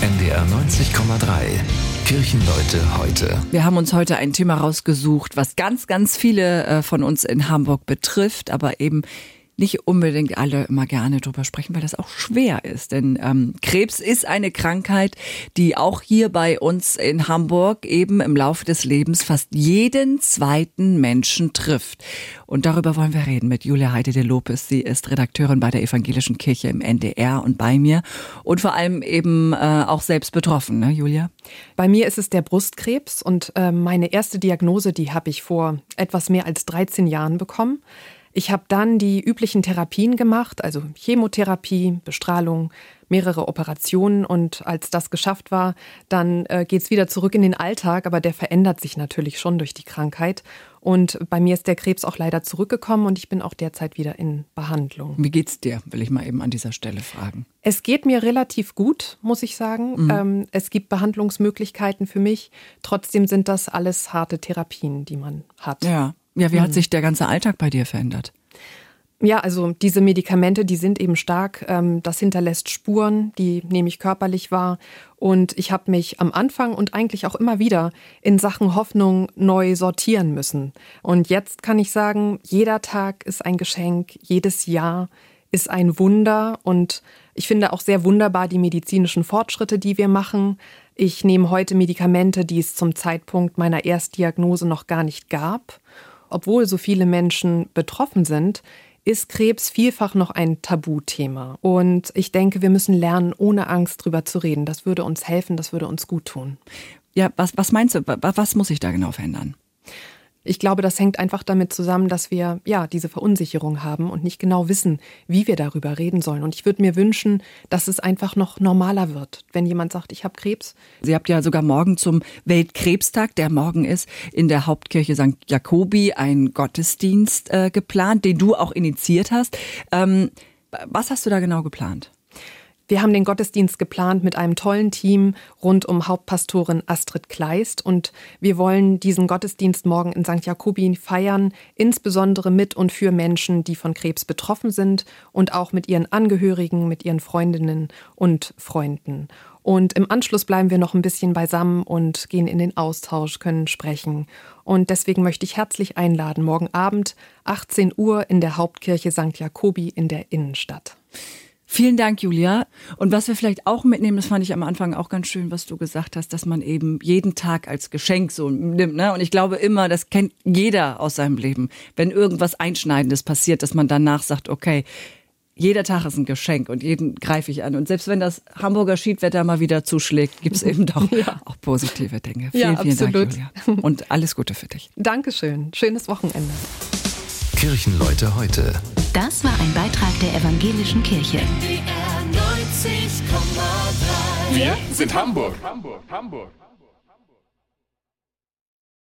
NDR 90,3. Kirchenleute heute. Wir haben uns heute ein Thema rausgesucht, was ganz, ganz viele äh, von uns in Hamburg betrifft, aber eben nicht unbedingt alle immer gerne drüber sprechen, weil das auch schwer ist. Denn ähm, Krebs ist eine Krankheit, die auch hier bei uns in Hamburg eben im Laufe des Lebens fast jeden zweiten Menschen trifft. Und darüber wollen wir reden mit Julia Heide de Lopez. Sie ist Redakteurin bei der Evangelischen Kirche im NDR und bei mir und vor allem eben äh, auch selbst betroffen, ne, Julia? Bei mir ist es der Brustkrebs und äh, meine erste Diagnose, die habe ich vor etwas mehr als 13 Jahren bekommen. Ich habe dann die üblichen Therapien gemacht, also Chemotherapie, Bestrahlung, mehrere Operationen und als das geschafft war, dann äh, geht es wieder zurück in den Alltag, aber der verändert sich natürlich schon durch die Krankheit. Und bei mir ist der Krebs auch leider zurückgekommen und ich bin auch derzeit wieder in Behandlung. Wie geht's dir, will ich mal eben an dieser Stelle fragen. Es geht mir relativ gut, muss ich sagen. Mhm. Ähm, es gibt Behandlungsmöglichkeiten für mich. Trotzdem sind das alles harte Therapien, die man hat. Ja. Ja, wie hat mhm. sich der ganze Alltag bei dir verändert? Ja, also diese Medikamente, die sind eben stark. Ähm, das hinterlässt Spuren, die nehme ich körperlich wahr. Und ich habe mich am Anfang und eigentlich auch immer wieder in Sachen Hoffnung neu sortieren müssen. Und jetzt kann ich sagen, jeder Tag ist ein Geschenk, jedes Jahr ist ein Wunder. Und ich finde auch sehr wunderbar die medizinischen Fortschritte, die wir machen. Ich nehme heute Medikamente, die es zum Zeitpunkt meiner Erstdiagnose noch gar nicht gab obwohl so viele Menschen betroffen sind, ist Krebs vielfach noch ein Tabuthema. Und ich denke, wir müssen lernen, ohne Angst drüber zu reden. Das würde uns helfen, das würde uns gut tun. Ja, was, was meinst du, was muss sich da genau verändern? Ich glaube, das hängt einfach damit zusammen, dass wir ja diese Verunsicherung haben und nicht genau wissen, wie wir darüber reden sollen. Und ich würde mir wünschen, dass es einfach noch normaler wird, wenn jemand sagt, ich habe Krebs. Sie habt ja sogar morgen zum Weltkrebstag, der morgen ist, in der Hauptkirche St. Jakobi einen Gottesdienst äh, geplant, den du auch initiiert hast. Ähm, was hast du da genau geplant? Wir haben den Gottesdienst geplant mit einem tollen Team rund um Hauptpastorin Astrid Kleist und wir wollen diesen Gottesdienst morgen in St. Jakobi feiern, insbesondere mit und für Menschen, die von Krebs betroffen sind und auch mit ihren Angehörigen, mit ihren Freundinnen und Freunden. Und im Anschluss bleiben wir noch ein bisschen beisammen und gehen in den Austausch, können sprechen. Und deswegen möchte ich herzlich einladen, morgen Abend 18 Uhr in der Hauptkirche St. Jakobi in der Innenstadt. Vielen Dank, Julia. Und was wir vielleicht auch mitnehmen, das fand ich am Anfang auch ganz schön, was du gesagt hast, dass man eben jeden Tag als Geschenk so nimmt. Ne? Und ich glaube immer, das kennt jeder aus seinem Leben. Wenn irgendwas Einschneidendes passiert, dass man danach sagt, okay, jeder Tag ist ein Geschenk und jeden greife ich an. Und selbst wenn das Hamburger Schiedwetter mal wieder zuschlägt, gibt es eben doch ja. auch positive Dinge. Vielen, ja, vielen Dank, Julia. Und alles Gute für dich. Dankeschön. Schönes Wochenende. Kirchenleute heute. Das war ein Beitrag der Evangelischen Kirche. Wir sind Hamburg. Hamburg, Hamburg.